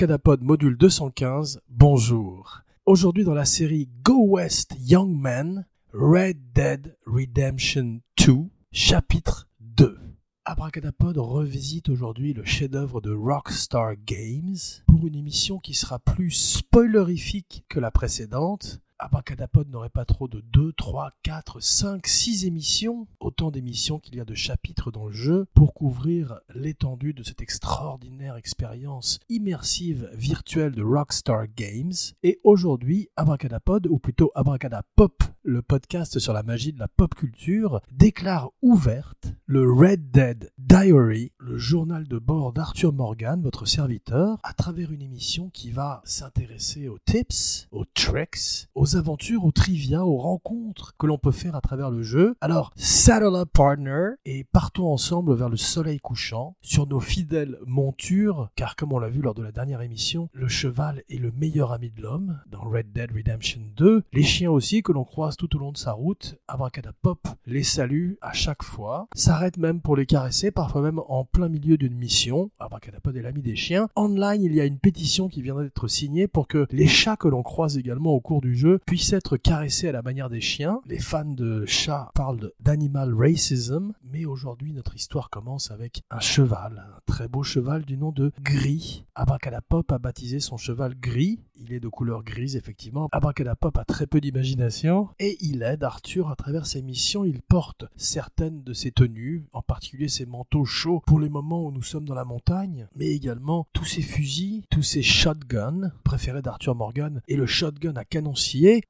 Abracadapod module 215, bonjour. Aujourd'hui dans la série Go West Young Men, Red Dead Redemption 2, chapitre 2. Abracadapod revisite aujourd'hui le chef-d'œuvre de Rockstar Games pour une émission qui sera plus spoilerifique que la précédente Abracadapod n'aurait pas trop de 2, 3, 4, 5, 6 émissions, autant d'émissions qu'il y a de chapitres dans le jeu, pour couvrir l'étendue de cette extraordinaire expérience immersive virtuelle de Rockstar Games. Et aujourd'hui, Abracadapod, ou plutôt Abracadapop, le podcast sur la magie de la pop culture, déclare ouverte le Red Dead Diary, le journal de bord d'Arthur Morgan, votre serviteur, à travers une émission qui va s'intéresser aux tips, aux tricks, aux aventures, aux trivia, aux rencontres que l'on peut faire à travers le jeu. Alors, saddle up partner et partons ensemble vers le soleil couchant sur nos fidèles montures, car comme on l'a vu lors de la dernière émission, le cheval est le meilleur ami de l'homme dans Red Dead Redemption 2. Les chiens aussi que l'on croise tout au long de sa route, Abracadapop les salue à chaque fois, s'arrête même pour les caresser, parfois même en plein milieu d'une mission. Abracadapod est l'ami des chiens. Online, il y a une pétition qui vient d'être signée pour que les chats que l'on croise également au cours du jeu puisse être caressé à la manière des chiens. Les fans de chats parlent d'animal racism, mais aujourd'hui notre histoire commence avec un cheval, un très beau cheval du nom de Gris. Abracadapop a baptisé son cheval Gris. Il est de couleur grise effectivement. Abracadapop a très peu d'imagination et il aide Arthur à travers ses missions. Il porte certaines de ses tenues, en particulier ses manteaux chauds pour les moments où nous sommes dans la montagne, mais également tous ses fusils, tous ses shotguns préférés d'Arthur Morgan et le shotgun à canon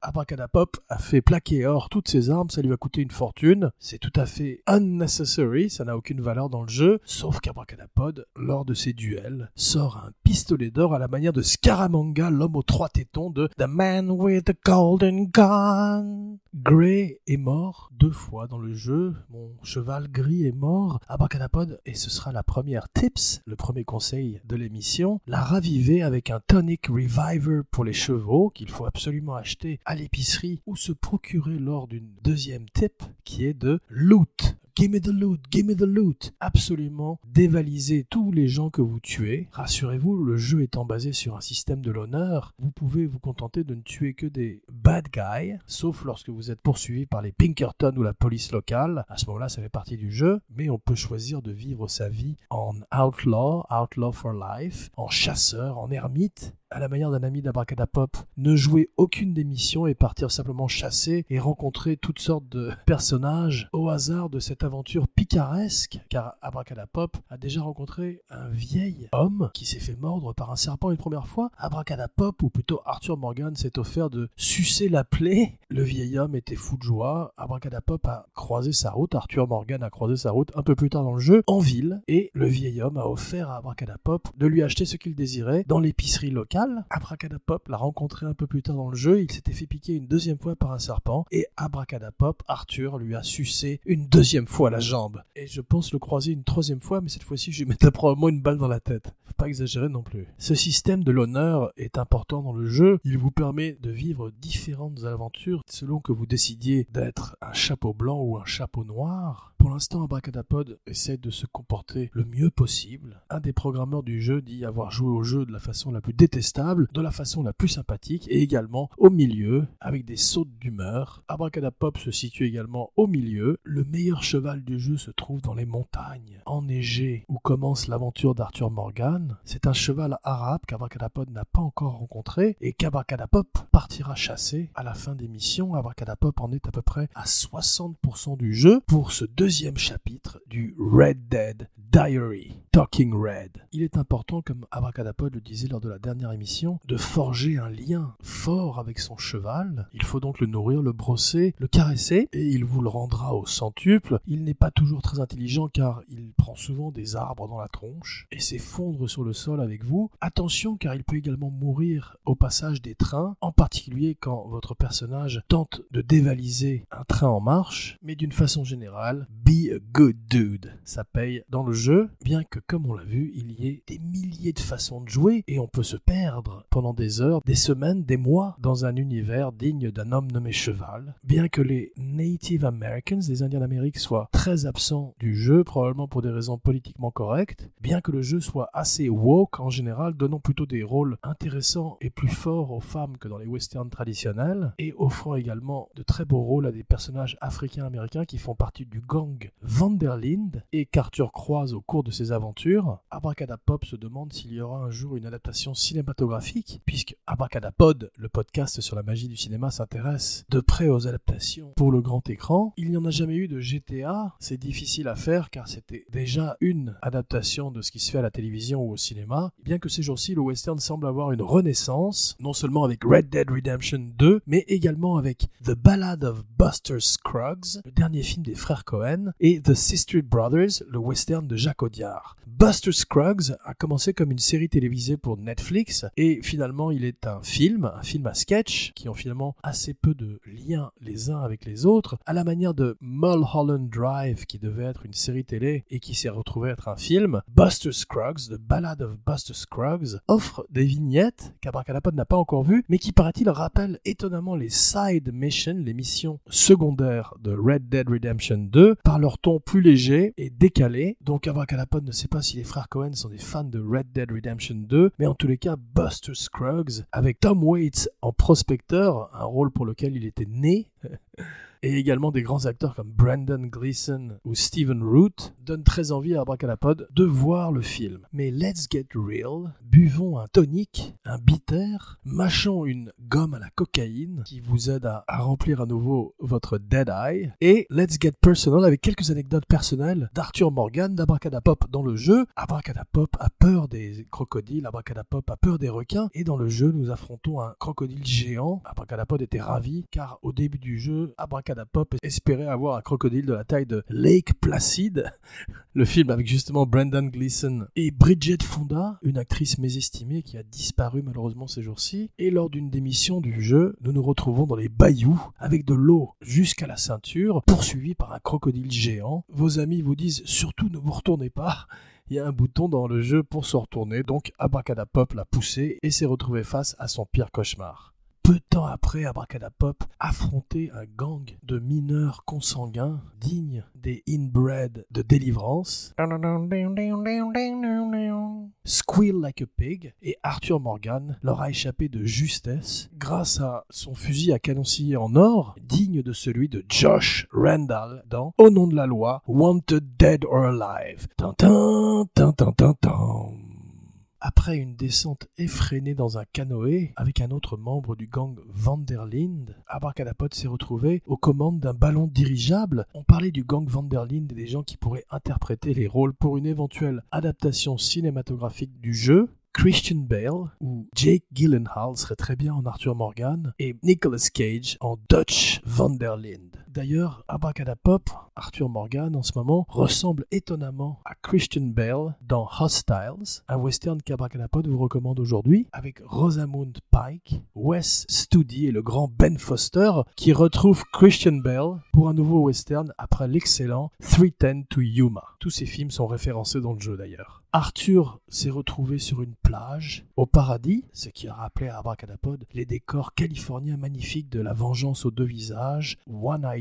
Abracadapop a fait plaquer or toutes ses armes, ça lui a coûté une fortune. C'est tout à fait unnecessary, ça n'a aucune valeur dans le jeu, sauf qu'Abracadapod, lors de ses duels, sort un pistolet d'or à la manière de Scaramanga, l'homme aux trois tétons de The Man with the Golden Gun. Grey est mort deux fois dans le jeu, mon cheval gris est mort, Abracadapod, et ce sera la première tips, le premier conseil de l'émission, la raviver avec un tonic reviver pour les chevaux qu'il faut absolument acheter à l'épicerie ou se procurer lors d'une deuxième tip qui est de loot. Give me the loot, give me the loot. Absolument dévaliser tous les gens que vous tuez. Rassurez-vous, le jeu étant basé sur un système de l'honneur, vous pouvez vous contenter de ne tuer que des bad guys, sauf lorsque vous êtes poursuivi par les Pinkerton ou la police locale. À ce moment-là, ça fait partie du jeu, mais on peut choisir de vivre sa vie en outlaw, outlaw for life, en chasseur, en ermite, à la manière d'un ami d'Abracadapop, ne jouer aucune des missions et partir simplement chasser et rencontrer toutes sortes de personnages au hasard de cette aventure picaresque, car Abracadapop a déjà rencontré un vieil homme qui s'est fait mordre par un serpent une première fois. Abracadapop, ou plutôt Arthur Morgan, s'est offert de sucer la plaie. Le vieil homme était fou de joie. Abracadapop a croisé sa route, Arthur Morgan a croisé sa route un peu plus tard dans le jeu, en ville, et le vieil homme a offert à Abracadapop de lui acheter ce qu'il désirait dans l'épicerie locale Abracadapop l'a rencontré un peu plus tard dans le jeu, il s'était fait piquer une deuxième fois par un serpent, et Abracadapop, Arthur, lui a sucé une deuxième fois la jambe. Et je pense le croiser une troisième fois, mais cette fois-ci je lui mettais probablement une balle dans la tête. Pas exagérer non plus. Ce système de l'honneur est important dans le jeu, il vous permet de vivre différentes aventures selon que vous décidiez d'être un chapeau blanc ou un chapeau noir. Pour l'instant, Abracadapod essaie de se comporter le mieux possible. Un des programmeurs du jeu dit avoir joué au jeu de la façon la plus détestable, de la façon la plus sympathique et également au milieu, avec des sautes d'humeur. Abracadapop se situe également au milieu. Le meilleur cheval du jeu se trouve dans les montagnes, enneigées, où commence l'aventure d'Arthur Morgan. C'est un cheval arabe qu'Abracadapod n'a pas encore rencontré et qu'Abracadapop partira chasser à la fin des missions. Abracadapop en est à peu près à 60% du jeu pour ce deuxième chapitre du Red Dead Diary, Talking Red. Il est important, comme Abracadapod le disait lors de la dernière émission, de forger un lien fort avec son cheval. Il faut donc le nourrir, le brosser, le caresser, et il vous le rendra au centuple. Il n'est pas toujours très intelligent car il prend souvent des arbres dans la tronche et s'effondre sur le sol avec vous. Attention car il peut également mourir au passage des trains, en particulier quand votre personnage tente de dévaliser un train en marche, mais d'une façon générale, be a good dude. Ça paye dans le jeu, bien que comme on l'a vu, il y ait des milliers de façons de jouer et on peut se perdre pendant des heures, des semaines, des mois dans un univers digne d'un homme nommé Cheval. Bien que les Native Americans, les Indiens d'Amérique, soient très absents du jeu, probablement pour des raisons politiquement correctes, bien que le jeu soit assez woke en général, donnant plutôt des rôles intéressants et plus forts aux femmes que dans les westerns traditionnels, et offrant également de très beaux rôles à des personnages africains-américains qui font partie du gang Vanderlinde et qu'Arthur croise au cours de ses aventures, Abracadapop se demande s'il y aura un jour une adaptation cinématographique, puisque Abracadapod, le podcast sur la magie du cinéma, s'intéresse de près aux adaptations pour le grand écran. Il n'y en a jamais eu de GTA, c'est difficile à faire car c'était déjà une adaptation de ce qui se fait à la télévision ou au cinéma, bien que ces jours-ci le western semble avoir une renaissance, non seulement avec Red Dead Redemption 2, mais également avec The Ballad of Buster Scruggs, le dernier film des frères Cohen, et The Sister Brothers, le western de Jacques Audiard. Buster Scruggs a commencé comme une série télévisée pour Netflix et finalement il est un film, un film à sketch qui ont finalement assez peu de liens les uns avec les autres, à la manière de Mulholland Drive qui devait être une série télé et qui s'est retrouvé être un film. Buster Scruggs, The Ballad of Buster Scruggs, offre des vignettes qu'Abracadapod n'a pas encore vues, mais qui paraît-il rappellent étonnamment les side missions, les missions secondaires de Red Dead Redemption 2, par leur ton plus léger et décalé. Donc Abracadapod ne sait pas si les frères Cohen sont des fans de Red Dead Redemption 2, mais en tous les cas, Buster Scruggs, avec Tom Waits en prospecteur, un rôle pour lequel il était né, et également des grands acteurs comme Brandon Gleeson ou Stephen Root donnent très envie à Abracadapod de voir le film. Mais let's get real, buvons un tonic, un bitter, mâchons une gomme à la cocaïne qui vous aide à, remplir à nouveau votre dead eye, et let's get personal avec quelques anecdotes personnelles d'Arthur Morgan d'Abracadapop dans le jeu. Abracadapop a peur des crocodiles, Abracadapop a peur des requins, et dans le jeu nous affrontons un crocodile géant. Abracadapod était ravi car au début du jeu, Abracadapop espérait avoir un crocodile de la taille de Lake Placid, le film avec justement Brendan Gleeson et Bridget Fonda, une actrice mésestimée qui a disparu malheureusement ces jours-ci. Et lors d'une des missions du jeu, nous nous retrouvons dans les bayous avec de l'eau jusqu'à la ceinture, poursuivi par un crocodile géant. Vos amis vous disent surtout ne vous retournez pas il y a un bouton dans le jeu pour se retourner, donc Abracadapop l'a poussé et s'est retrouvé face à son pire cauchemar peu de temps après, Abracadapop affrontait un gang de mineurs consanguins dignes des inbred de délivrance. Squeal like a pig et Arthur Morgan leur a échappé de justesse grâce à son fusil à canon scié en or, digne de celui de Josh Randall dans Au nom de la loi, Wanted Dead or Alive. Après une descente effrénée dans un canoë avec un autre membre du gang Vanderlinde, Abracadapod s'est retrouvé aux commandes d'un ballon dirigeable. On parlait du gang Vanderlinde et des gens qui pourraient interpréter les rôles pour une éventuelle adaptation cinématographique du jeu. Christian Bale ou Jake Gyllenhaal serait très bien en Arthur Morgan et Nicolas Cage en Dutch Vanderlinde. D'ailleurs, Abracadapop, Arthur Morgan en ce moment, ressemble étonnamment à Christian Bale dans Hostiles, un western qu'Abracadapod vous recommande aujourd'hui, avec Rosamund Pike, Wes Studi et le grand Ben Foster, qui retrouve Christian Bale pour un nouveau western après l'excellent 310 to Yuma. Tous ces films sont référencés dans le jeu d'ailleurs. Arthur s'est retrouvé sur une plage au paradis, ce qui a rappelé à Abracadapod les décors californiens magnifiques de La Vengeance aux deux visages, One Eye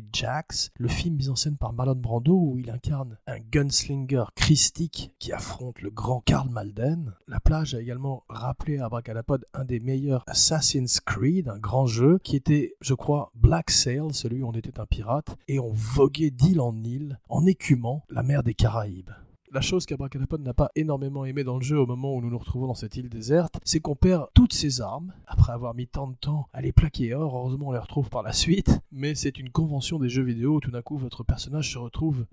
Le film mis en scène par Marlon Brando où il incarne un gunslinger christique qui affronte le grand Karl Malden. La plage a également rappelé à Abracadapod un des meilleurs Assassin's Creed, un grand jeu qui était, je crois, Black Sail, celui où on était un pirate, et on voguait d'île en île en écumant la mer des Caraïbes. La chose qu'Abracadapod n'a pas énormément aimé dans le jeu au moment où nous nous retrouvons dans cette île déserte, c'est qu'on perd toutes ses armes, après avoir mis tant de temps à les plaquer. Heureusement on les retrouve par la suite, mais c'est une convention des jeux vidéo où tout d'un coup votre personnage se retrouve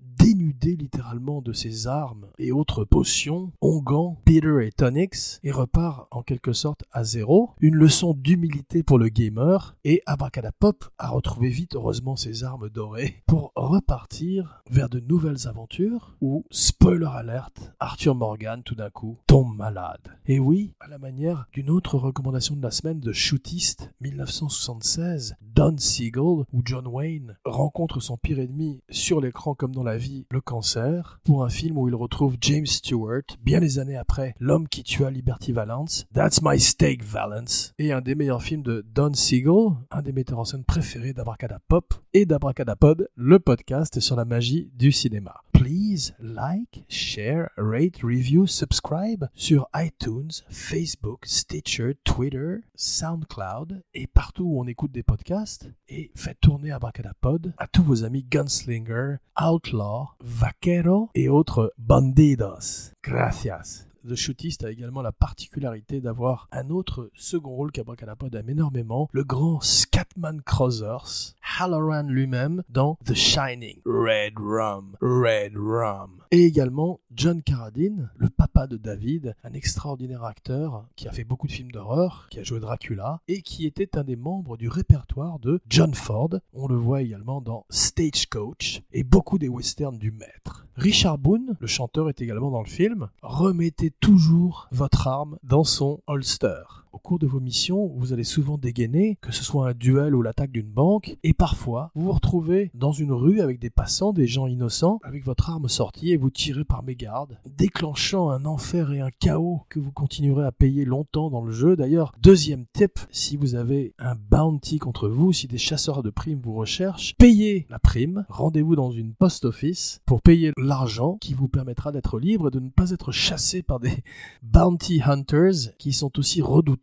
dénudé littéralement de ses armes et autres potions, onguents, bitter et tonics, et repart en quelque sorte à zéro. Une leçon d'humilité pour le gamer, et Abracadapop a retrouvé vite heureusement ses armes dorées pour repartir vers de nouvelles aventures où, spoiler alerte, Arthur Morgan tout d'un coup tombe malade. Et oui, à la manière d'une autre recommandation de la semaine de Shootist 1976, Don Siegel, où John Wayne rencontre son pire ennemi sur l'écran comme dans la vie, le le cancer pour un film où il retrouve James Stewart, bien des années après L'homme qui tua Liberty Valance, That's My Steak Valance, et un des meilleurs films de Don Siegel, un des metteurs en scène préférés d'Abracadapop et d'Abracadapod, le podcast sur la magie du cinéma. Please like, share, rate, review, subscribe sur iTunes, Facebook, Stitcher, Twitter, SoundCloud et partout où on écoute des podcasts. Et faites tourner Abracadapod à tous vos amis gunslinger, outlaw, vaquero et autres bandidos. Gracias. The Shootist a également la particularité d'avoir un autre second rôle qu'Abracadapod aime énormément, le grand Scatman Crothers, Halloran lui-même dans The Shining, Red Rum, Red Rum. Et également John Carradine, le papa de David, un extraordinaire acteur qui a fait beaucoup de films d'horreur, qui a joué Dracula et qui était un des membres du répertoire de John Ford. On le voit également dans Stagecoach et beaucoup des westerns du maître. Richard Boone, le chanteur, est également dans le film. Remettez toujours votre arme dans son holster. Au cours de vos missions, vous allez souvent dégainer, que ce soit un duel ou l'attaque d'une banque, et parfois vous vous retrouvez dans une rue avec des passants, des gens innocents, avec votre arme sortie et vous tirez par mégarde, déclenchant un enfer et un chaos que vous continuerez à payer longtemps dans le jeu. D'ailleurs, deuxième tip, si vous avez un bounty contre vous, si des chasseurs de primes vous recherchent, payez la prime, rendez-vous dans une post office pour payer l'argent qui vous permettra d'être libre et de ne pas être chassé par des bounty hunters qui sont aussi redoutés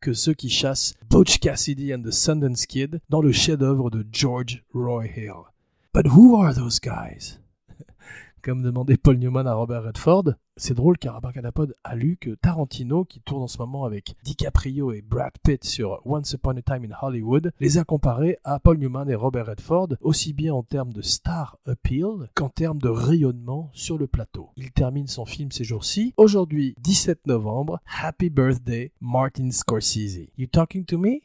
que ceux qui chassent Butch Cassidy and the Sundance Kid dans le chef-d'œuvre de George Roy Hill. But who are those guys? Comme demandait Paul Newman à Robert Redford, c'est drôle car Abracadapod a lu que Tarantino, qui tourne en ce moment avec DiCaprio et Brad Pitt sur Once Upon a Time in Hollywood, les a comparés à Paul Newman et Robert Redford, aussi bien en termes de star appeal qu'en termes de rayonnement sur le plateau. Il termine son film ces jours-ci. Aujourd'hui, 17 novembre, Happy Birthday, Martin Scorsese. You talking to me?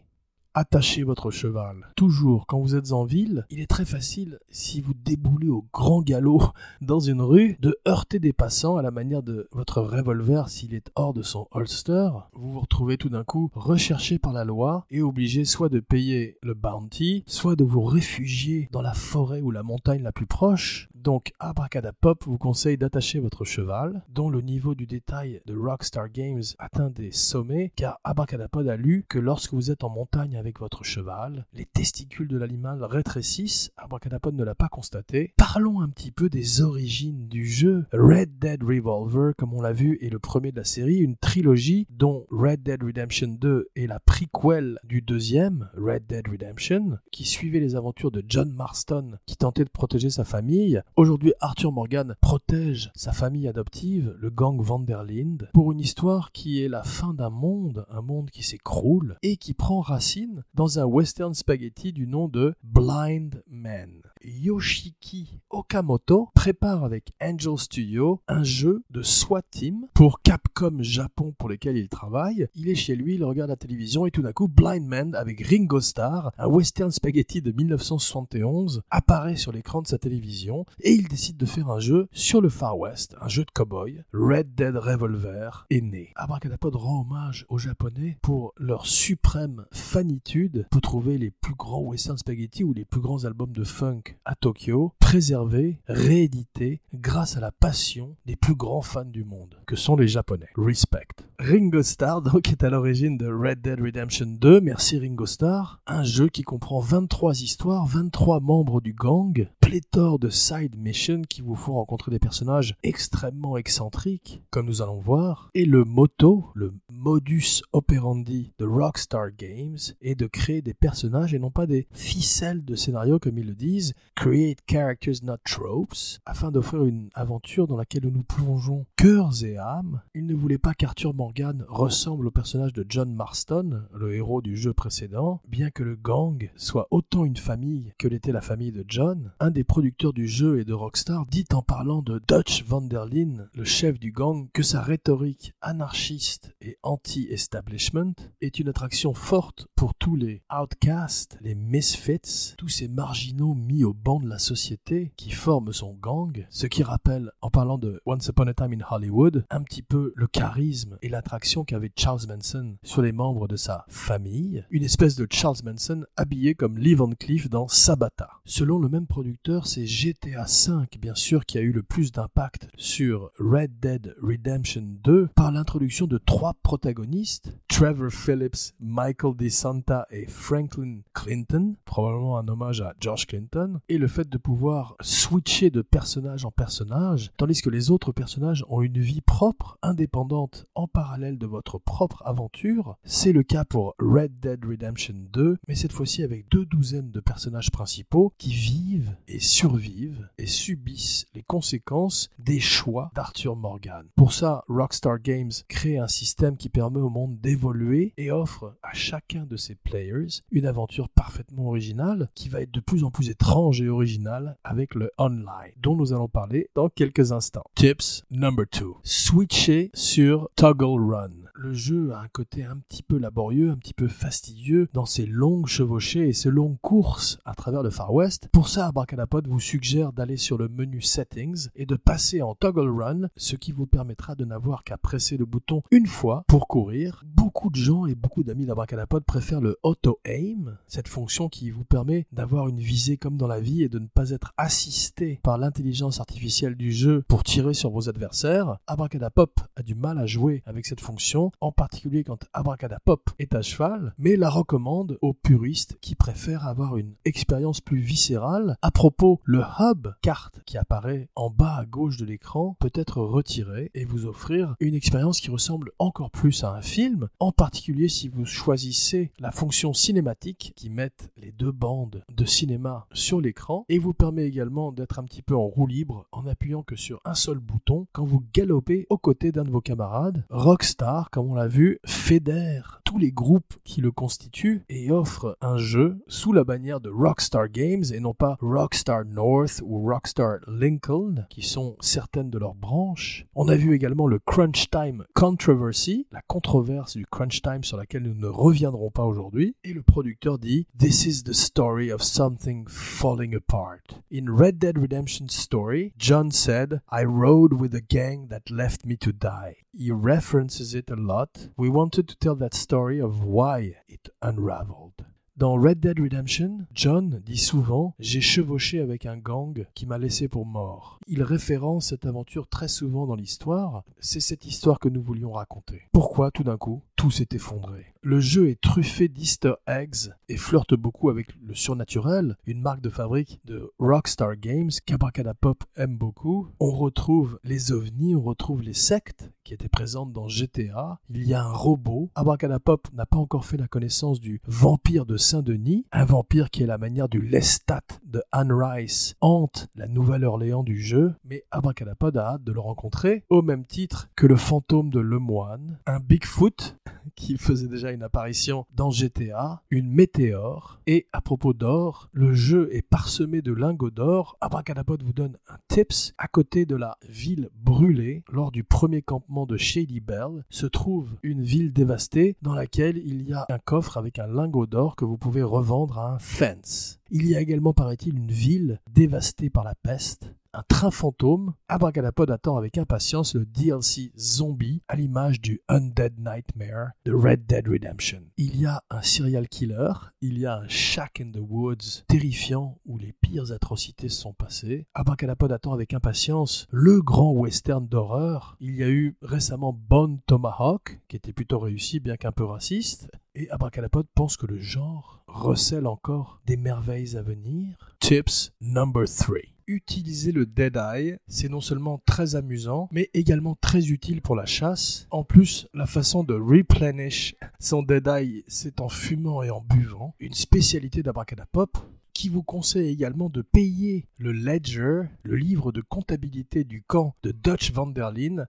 Attachez votre cheval. Toujours, quand vous êtes en ville, il est très facile, si vous déboulez au grand galop dans une rue, de heurter des passants à la manière de votre revolver s'il est hors de son holster. Vous vous retrouvez tout d'un coup recherché par la loi et obligé soit de payer le bounty, soit de vous réfugier dans la forêt ou la montagne la plus proche. Donc, Abracadapop vous conseille d'attacher votre cheval, dont le niveau du détail de Rockstar Games atteint des sommets, car Abracadapod a lu que lorsque vous êtes en montagne avec votre cheval, les testicules de l'animal rétrécissent. Abracadapod ne l'a pas constaté. Parlons un petit peu des origines du jeu. Red Dead Revolver, comme on l'a vu, est le premier de la série, une trilogie dont Red Dead Redemption 2 est la prequel du deuxième, Red Dead Redemption, qui suivait les aventures de John Marston, qui tentait de protéger sa famille. Aujourd'hui, Arthur Morgan protège sa famille adoptive, le gang Vanderlinde, pour une histoire qui est la fin d'un monde, un monde qui s'écroule et qui prend racine dans un western spaghetti du nom de Blind Man. Yoshiki Okamoto prépare avec Angel Studio un jeu de SWAT Team pour Capcom Japon pour lequel il travaille. Il est chez lui, il regarde la télévision et tout d'un coup Blind Man avec Ringo Starr, un western spaghetti de 1971, apparaît sur l'écran de sa télévision et il décide de faire un jeu sur le Far West, un jeu de cowboy. Red Dead Revolver est né. Abracadapod rend hommage aux Japonais pour leur suprême fanitude pour trouver les plus grands western spaghetti ou les plus grands albums de funk à Tokyo, préservés, réédités grâce à la passion des plus grands fans du monde, que sont les Japonais. Respect. Ringo Starr donc est à l'origine de Red Dead Redemption 2, merci Ringo Starr, un jeu qui comprend 23 histoires, 23 membres du gang, pléthore de side missions qui vous font rencontrer des personnages extrêmement excentriques, comme nous allons voir, et le motto, le modus operandi de Rockstar Games est de créer des personnages et non pas des ficelles de scénario comme ils le disent, create characters not tropes, afin d'offrir une aventure dans laquelle nous plongeons cœurs et âmes. Il ne voulait pas qu'Arthur Morgan ressemble au personnage de John Marston, le héros du jeu précédent, bien que le gang soit autant une famille que l'était la famille de John. Un des producteurs du jeu et de Rockstar dit en parlant de Dutch Van der Linde, le chef du gang, que sa rhétorique anarchiste et anti-establishment, est une attraction forte pour tous les outcasts, les misfits, tous ces marginaux mis au banc de la société qui forment son gang, ce qui rappelle, en parlant de Once Upon a Time in Hollywood, un petit peu le charisme et l'attraction qu'avait Charles Manson sur les membres de sa famille, une espèce de Charles Manson habillé comme Lee Van Cleef dans Sabata. Selon le même producteur, c'est GTA V bien sûr qui a eu le plus d'impact sur Red Dead Redemption 2 par l'introduction de trois protagonistes, Trevor Phillips, Michael DeSanta et Franklin Clinton, probablement un hommage à George Clinton, et le fait de pouvoir switcher de personnage en personnage, tandis que les autres personnages ont une vie propre, indépendante, en parallèle de votre propre aventure. C'est le cas pour Red Dead Redemption 2, mais cette fois-ci avec deux douzaines de personnages principaux qui vivent et survivent et subissent les conséquences des choix d'Arthur Morgan. Pour ça, Rockstar Games crée un système qui permet au monde d'évoluer et offre à chacun de ses players une aventure parfaitement originale qui va être de plus en plus étrange et originale avec le online, dont nous allons parler dans quelques instants. Tips number 2. Switcher sur Toggle Run le jeu a un côté un petit peu laborieux, un petit peu fastidieux dans ses longues chevauchées et ses longues courses à travers le Far West. Pour ça, Abracadapod vous suggère d'aller sur le menu Settings et de passer en Toggle Run, ce qui vous permettra de n'avoir qu'à presser le bouton une fois pour courir. Beaucoup de gens et beaucoup d'amis d'Abracadapod préfèrent le Auto Aim, cette fonction qui vous permet d'avoir une visée comme dans la vie et de ne pas être assisté par l'intelligence artificielle du jeu pour tirer sur vos adversaires. Abracadapop a du mal à jouer avec cette fonction en particulier quand Abracadapop est à cheval, mais la recommande aux puristes qui préfèrent avoir une expérience plus viscérale. À propos, le hub carte qui apparaît en bas à gauche de l'écran peut être retiré et vous offrir une expérience qui ressemble encore plus à un film, en particulier si vous choisissez la fonction cinématique qui met les deux bandes de cinéma sur l'écran et vous permet également d'être un petit peu en roue libre en appuyant que sur un seul bouton quand vous galopez aux côtés d'un de vos camarades. Rockstar comme on l'a vu, fédère tous les groupes qui le constituent et offre un jeu sous la bannière de Rockstar Games et non pas Rockstar North ou Rockstar Lincoln, qui sont certaines de leurs branches. On a vu également le Crunch Time Controversy, la controverse du Crunch Time sur laquelle nous ne reviendrons pas aujourd'hui. Et le producteur dit This is the story of something falling apart. In Red Dead Redemption Story, John said, I rode with a gang that left me to die. He references it a lot. We wanted to tell that story of why it unraveled. Dans Red Dead Redemption, John dit souvent J'ai chevauché avec un gang qui m'a laissé pour mort. Il référence cette aventure très souvent dans l'histoire. C'est cette histoire que nous voulions raconter. Pourquoi tout d'un coup tout s'est effondré Le jeu est truffé d'easter eggs et flirte beaucoup avec le surnaturel, une marque de fabrique de Rockstar Games qu'Abracadapop aime beaucoup. On retrouve les ovnis, on retrouve les sectes qui étaient présentes dans GTA. Il y a un robot. Abracadapop n'a pas encore fait la connaissance du vampire de Saint-Denis, un vampire qui est la manière du Lestat de Anne Rice hante la Nouvelle-Orléans du jeu, mais Abracadapod a hâte de le rencontrer, au même titre que le fantôme de Lemoine, un Bigfoot qui faisait déjà une apparition dans GTA, une météore, et à propos d'or, le jeu est parsemé de lingots d'or. Abracadapod vous donne un tips. À côté de la ville brûlée, lors du premier campement de Shady Bell, se trouve une ville dévastée dans laquelle il y a un coffre avec un lingot d'or que vous pouvez revendre à un fence. Il y a également, paraît-il, une ville dévastée par la peste un train fantôme, Abracadapod attend avec impatience le DLC zombie à l'image du Undead Nightmare de Red Dead Redemption. Il y a un serial killer, il y a un shack in the woods terrifiant où les pires atrocités se sont passées. Abracadapod attend avec impatience le grand western d'horreur. Il y a eu récemment Bone Tomahawk, qui était plutôt réussi bien qu'un peu raciste. Et Abracadapod pense que le genre recèle encore des merveilles à venir. Tips number 3 utiliser le Dead Eye, c'est non seulement très amusant, mais également très utile pour la chasse. En plus, la façon de replenish son Dead Eye, c'est en fumant et en buvant, une spécialité d'Abracadapop qui vous conseille également de payer le Ledger, le livre de comptabilité du camp de Dutch van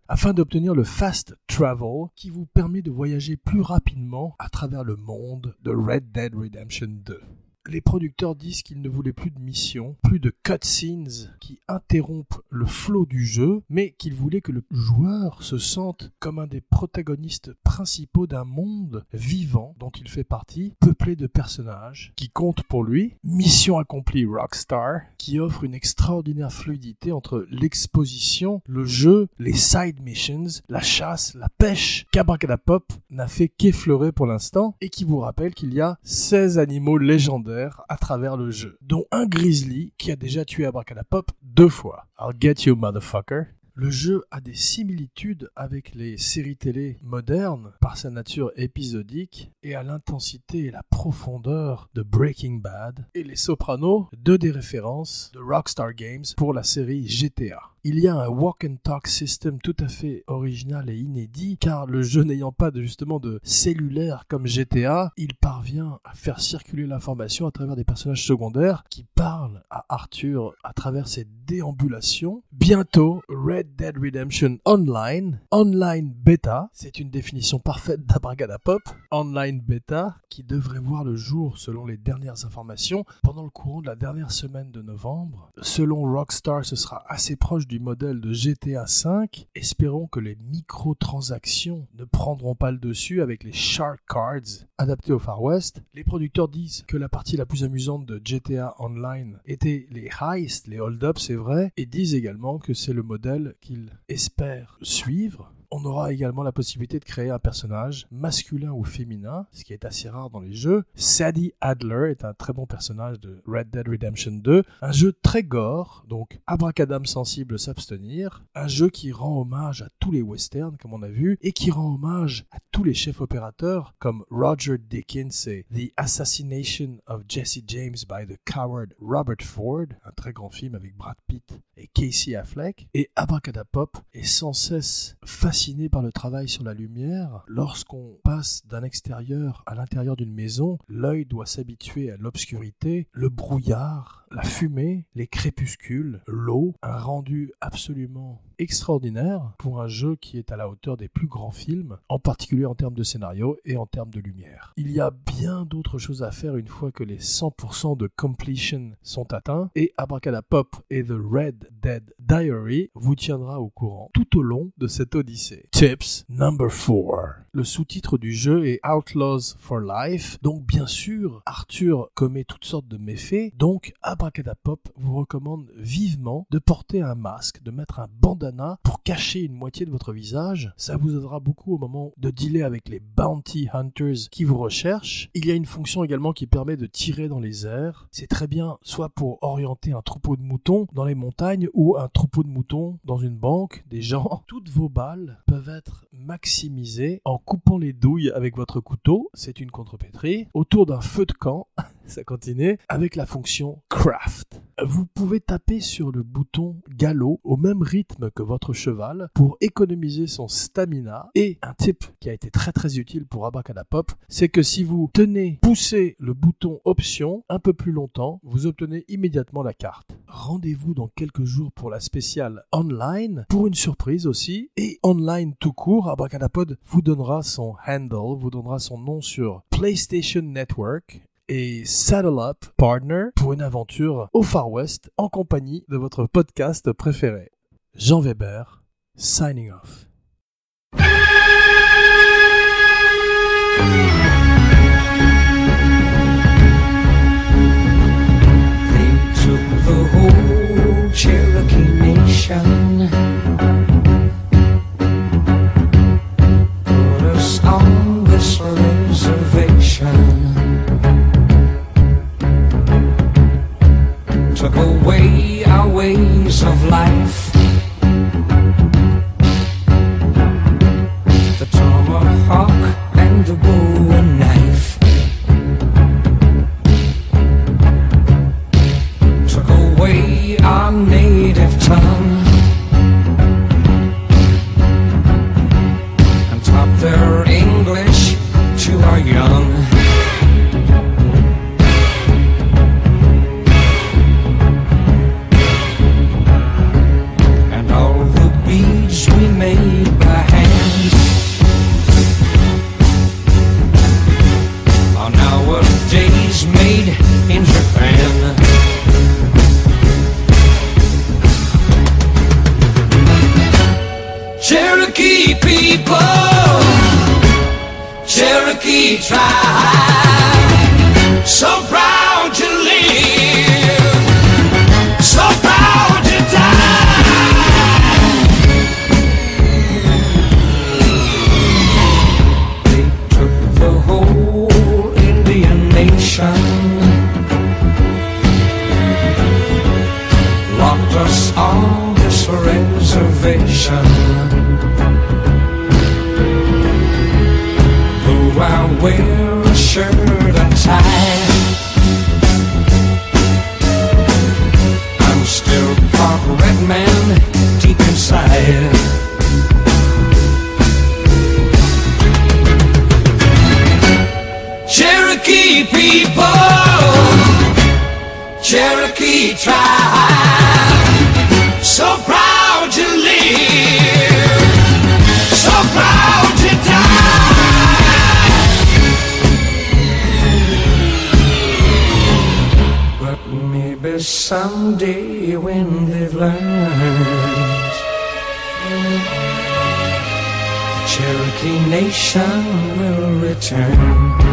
afin d'obtenir le Fast Travel qui vous permet de voyager plus rapidement à travers le monde de Red Dead Redemption 2. Les producteurs disent qu'ils ne voulaient plus de missions, plus de cutscenes qui interrompent le flot du jeu, mais qu'ils voulaient que le joueur se sente comme un des protagonistes principaux d'un monde vivant dont il fait partie, peuplé de personnages qui comptent pour lui. Mission accomplie Rockstar, qui offre une extraordinaire fluidité entre l'exposition, le jeu, les side missions, la chasse, la pêche, qu'Abracadapop n'a fait qu'effleurer pour l'instant, et qui vous rappelle qu'il y a 16 animaux légendaires à travers le jeu, dont un grizzly qui a déjà tué Abracadapop deux fois. I'll get you, motherfucker. Le jeu a des similitudes avec les séries télé modernes par sa nature épisodique et à l'intensité et la profondeur de Breaking Bad et Les Sopranos, deux des références de Rockstar Games pour la série GTA il y a un walk and talk system tout à fait original et inédit, car le jeu n'ayant pas de, justement de cellulaire comme GTA, il parvient à faire circuler l'information à travers des personnages secondaires qui parlent à Arthur à travers ses déambulations. Bientôt, Red Dead Redemption Online, Online Beta, c'est une définition parfaite d'Abracadapop, Online Beta, qui devrait voir le jour selon les dernières informations pendant le courant de la dernière semaine de novembre. Selon Rockstar, ce sera assez proche du modèle de GTA V, espérons que les microtransactions ne prendront pas le dessus avec les Shark Cards adaptés au Far West. Les producteurs disent que la partie la plus amusante de GTA Online était les heists, les hold-ups, c'est vrai, et disent également que c'est le modèle qu'ils espèrent suivre on aura également la possibilité de créer un personnage masculin ou féminin, ce qui est assez rare dans les jeux. Sadie Adler est un très bon personnage de Red Dead Redemption 2, un jeu très gore, donc abracadam sensible s'abstenir, un jeu qui rend hommage à tous les westerns comme on a vu et qui rend hommage à tous les chefs opérateurs comme Roger Dickens et The Assassination of Jesse James by the Coward Robert Ford, un très grand film avec Brad Pitt et Casey Affleck, et Abracadapop est sans cesse fascinant par le travail sur la lumière. Lorsqu'on passe d'un extérieur à l'intérieur d'une maison, l'œil doit s'habituer à l'obscurité, le brouillard, la fumée, les crépuscules, l'eau, un rendu absolument extraordinaire pour un jeu qui est à la hauteur des plus grands films, en particulier en termes de scénario et en termes de lumière. Il y a bien d'autres choses à faire une fois que les 100% de completion sont atteints et Abracadapop et The Red Dead Diary vous tiendra au courant tout au long de cette odyssée. Tips number 4. Le sous-titre du jeu est Outlaws for Life, donc bien sûr Arthur commet toutes sortes de méfaits, donc Abracadapop vous recommande vivement de porter un masque, de mettre un pour cacher une moitié de votre visage. Ça vous aidera beaucoup au moment de dealer avec les bounty hunters qui vous recherchent. Il y a une fonction également qui permet de tirer dans les airs. C'est très bien soit pour orienter un troupeau de moutons dans les montagnes ou un troupeau de moutons dans une banque, des gens. Toutes vos balles peuvent être maximisées en coupant les douilles avec votre couteau. C'est une contrepétrie. Autour d'un feu de camp. ça continue, avec la fonction craft. Vous pouvez taper sur le bouton galop au même rythme que votre cheval pour économiser son stamina. Et un tip qui a été très très utile pour Abracadapop, c'est que si vous tenez, poussez le bouton option un peu plus longtemps, vous obtenez immédiatement la carte. Rendez-vous dans quelques jours pour la spéciale online, pour une surprise aussi, et online tout court, Abracadapod vous donnera son handle, vous donnera son nom sur PlayStation Network et Saddle Up Partner pour une aventure au Far West en compagnie de votre podcast préféré. Jean Weber, signing off. took away our ways of life. The tomahawk and the bow and someday when they've learned. The Cherokee Nation will return,